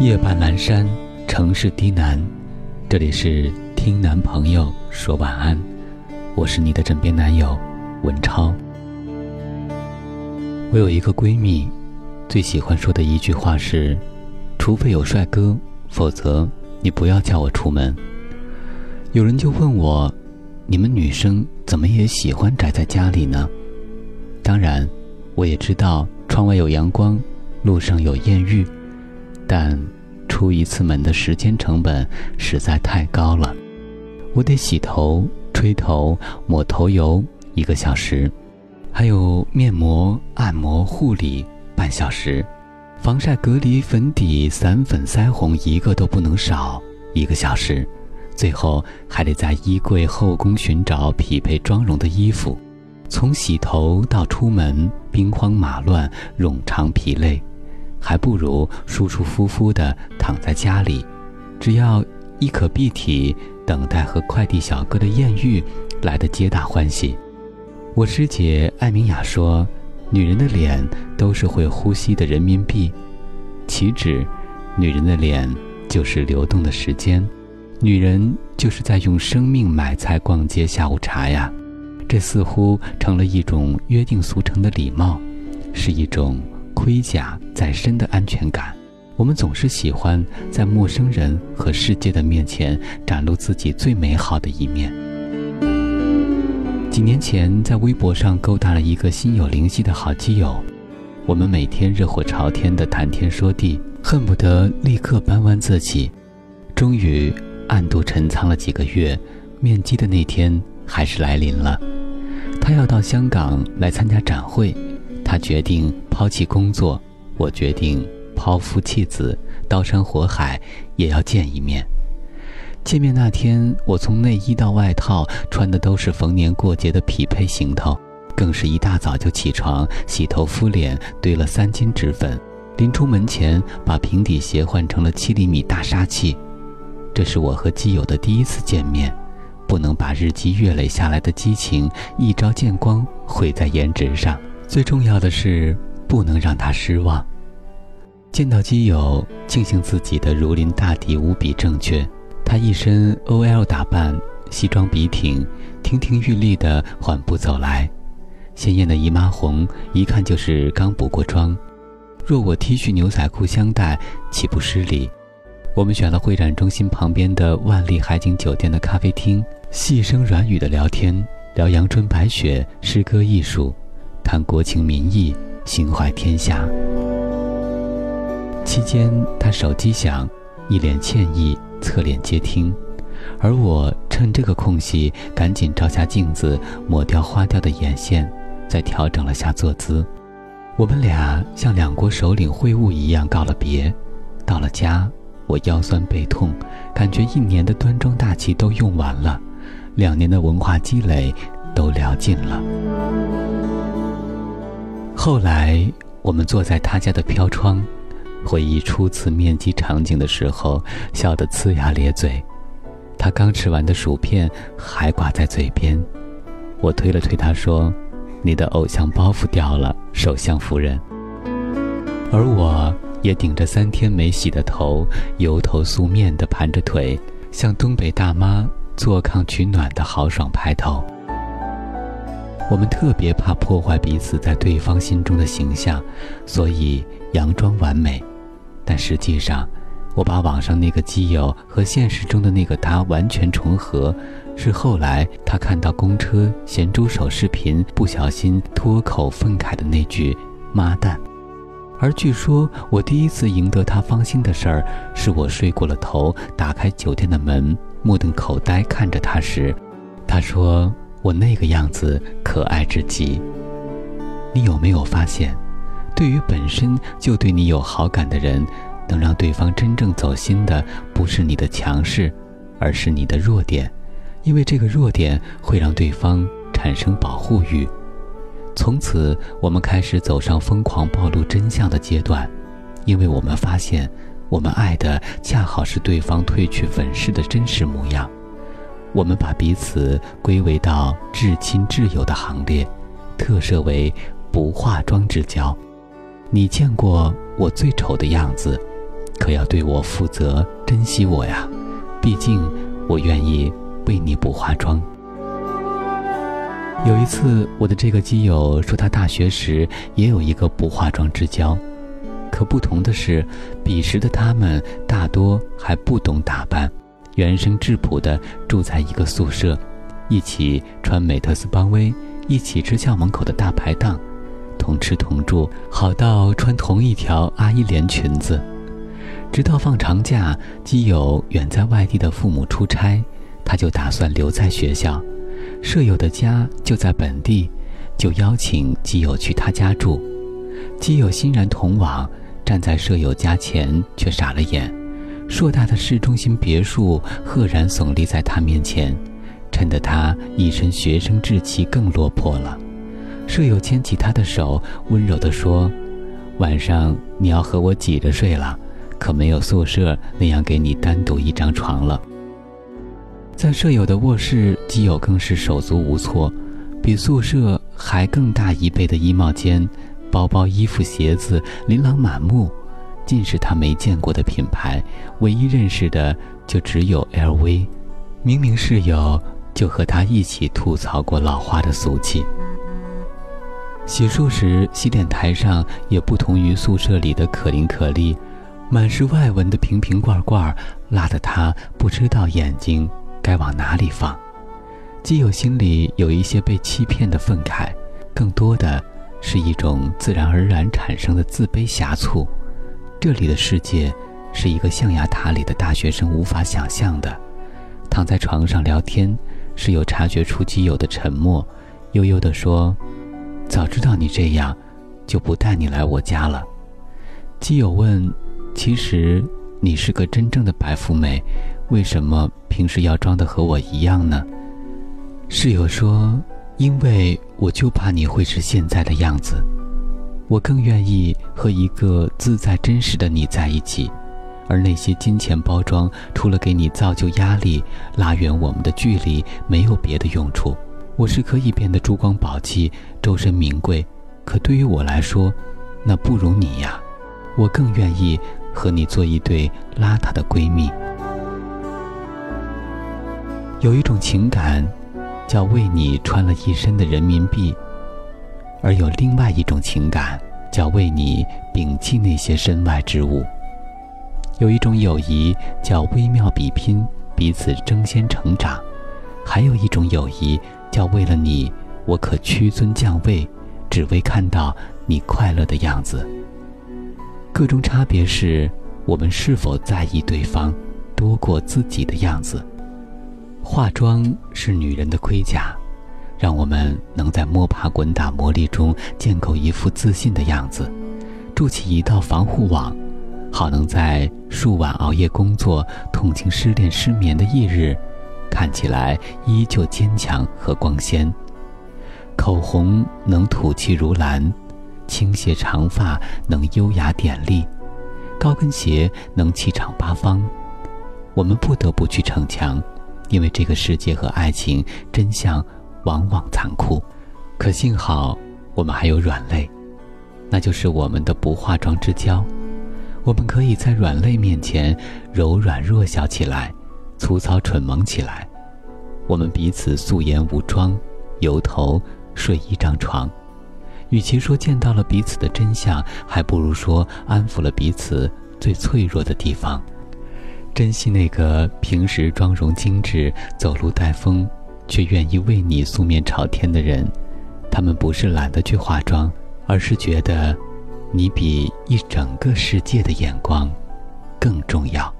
夜半阑珊，城市低喃，这里是听男朋友说晚安，我是你的枕边男友文超。我有一个闺蜜，最喜欢说的一句话是：“除非有帅哥，否则你不要叫我出门。”有人就问我：“你们女生怎么也喜欢宅在家里呢？”当然，我也知道窗外有阳光，路上有艳遇。但出一次门的时间成本实在太高了，我得洗头、吹头、抹头油一个小时，还有面膜、按摩、护理半小时，防晒、隔离、粉底、散粉、腮红一个都不能少一个小时，最后还得在衣柜后宫寻找匹配妆容的衣服，从洗头到出门兵荒马乱、冗长疲累。还不如舒舒服服地躺在家里，只要一可蔽体，等待和快递小哥的艳遇来的皆大欢喜。我师姐艾明雅说：“女人的脸都是会呼吸的人民币，岂止？女人的脸就是流动的时间，女人就是在用生命买菜、逛街、下午茶呀。这似乎成了一种约定俗成的礼貌，是一种。”盔甲在身的安全感，我们总是喜欢在陌生人和世界的面前展露自己最美好的一面。几年前，在微博上勾搭了一个心有灵犀的好基友，我们每天热火朝天的谈天说地，恨不得立刻搬弯自己。终于，暗度陈仓了几个月，面基的那天还是来临了。他要到香港来参加展会。他决定抛弃工作，我决定抛夫弃子，刀山火海也要见一面。见面那天，我从内衣到外套穿的都是逢年过节的匹配行头，更是一大早就起床洗头敷脸，堆了三斤脂粉，临出门前把平底鞋换成了七厘米大杀器。这是我和基友的第一次见面，不能把日积月累下来的激情一朝见光毁在颜值上。最重要的是，不能让他失望。见到基友，庆幸自己的如临大敌无比正确。他一身 OL 打扮，西装笔挺，亭亭玉立的缓步走来，鲜艳的姨妈红，一看就是刚补过妆。若我 T 恤牛仔裤相待，岂不失礼？我们选了会展中心旁边的万丽海景酒店的咖啡厅，细声软语的聊天，聊阳春白雪、诗歌艺术。谈国情民意，心怀天下。期间，他手机响，一脸歉意，侧脸接听，而我趁这个空隙，赶紧照下镜子，抹掉花掉的眼线，再调整了下坐姿。我们俩像两国首领会晤一样告了别。到了家，我腰酸背痛，感觉一年的端庄大气都用完了，两年的文化积累都聊尽了。后来，我们坐在他家的飘窗，回忆初次面基场景的时候，笑得呲牙咧嘴。他刚吃完的薯片还挂在嘴边，我推了推他说：“你的偶像包袱掉了，首相夫人。”而我也顶着三天没洗的头，油头素面的盘着腿，像东北大妈坐炕取暖的豪爽拍头。我们特别怕破坏彼此在对方心中的形象，所以佯装完美。但实际上，我把网上那个基友和现实中的那个他完全重合，是后来他看到公车咸猪手视频不小心脱口愤慨的那句“妈蛋”。而据说我第一次赢得他芳心的事儿，是我睡过了头，打开酒店的门，目瞪口呆看着他时，他说。我那个样子可爱至极。你有没有发现，对于本身就对你有好感的人，能让对方真正走心的，不是你的强势，而是你的弱点，因为这个弱点会让对方产生保护欲。从此，我们开始走上疯狂暴露真相的阶段，因为我们发现，我们爱的恰好是对方褪去粉饰的真实模样。我们把彼此归为到至亲至友的行列，特设为不化妆之交。你见过我最丑的样子，可要对我负责，珍惜我呀！毕竟我愿意为你不化妆。有一次，我的这个基友说，他大学时也有一个不化妆之交，可不同的是，彼时的他们大多还不懂打扮，原生质朴的住在一个宿舍，一起穿美特斯邦威，一起吃校门口的大排档，同吃同住，好到穿同一条阿依莲裙子。直到放长假，基友远在外地的父母出差，他就打算留在学校。舍友的家就在本地，就邀请基友去他家住。基友欣然同往，站在舍友家前却傻了眼。硕大的市中心别墅赫然耸立在他面前，衬得他一身学生志气更落魄了。舍友牵起他的手，温柔地说：“晚上你要和我挤着睡了，可没有宿舍那样给你单独一张床了。”在舍友的卧室，基友更是手足无措。比宿舍还更大一倍的衣帽间，包包、衣服、鞋子琳琅满目，尽是他没见过的品牌。唯一认识的就只有 LV。明明室友就和他一起吐槽过老花的俗气。洗漱时，洗脸台上也不同于宿舍里的可伶可俐，满是外文的瓶瓶罐罐，辣得他不知道眼睛。该往哪里放？基友心里有一些被欺骗的愤慨，更多的是一种自然而然产生的自卑狭促。这里的世界是一个象牙塔里的大学生无法想象的。躺在床上聊天，室友察觉出基友的沉默，悠悠地说：“早知道你这样，就不带你来我家了。”基友问：“其实你是个真正的白富美，为什么？”平时要装的和我一样呢？室友说：“因为我就怕你会是现在的样子，我更愿意和一个自在真实的你在一起，而那些金钱包装，除了给你造就压力、拉远我们的距离，没有别的用处。我是可以变得珠光宝气、周身名贵，可对于我来说，那不如你呀。我更愿意和你做一对邋遢的闺蜜。”有一种情感，叫为你穿了一身的人民币；而有另外一种情感，叫为你摒弃那些身外之物。有一种友谊，叫微妙比拼，彼此争先成长；还有一种友谊，叫为了你，我可屈尊降位，只为看到你快乐的样子。各种差别是，我们是否在意对方，多过自己的样子。化妆是女人的盔甲，让我们能在摸爬滚打磨砺中建构一副自信的样子，筑起一道防护网，好能在数晚熬夜工作、痛经失恋失眠的翌日，看起来依旧坚强和光鲜。口红能吐气如兰，倾斜长发能优雅典丽，高跟鞋能气场八方。我们不得不去逞强。因为这个世界和爱情真相往往残酷，可幸好我们还有软肋，那就是我们的不化妆之交。我们可以在软肋面前柔软弱小起来，粗糙蠢萌起来。我们彼此素颜无妆，由头睡一张床。与其说见到了彼此的真相，还不如说安抚了彼此最脆弱的地方。珍惜那个平时妆容精致、走路带风，却愿意为你素面朝天的人。他们不是懒得去化妆，而是觉得，你比一整个世界的眼光更重要。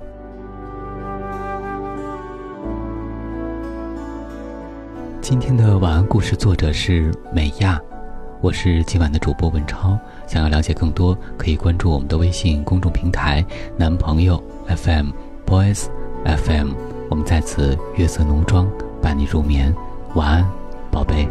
今天的晚安故事作者是美亚，我是今晚的主播文超。想要了解更多，可以关注我们的微信公众平台“男朋友 FM”。Boys FM，我们在此月色浓妆你入眠，晚安，宝贝。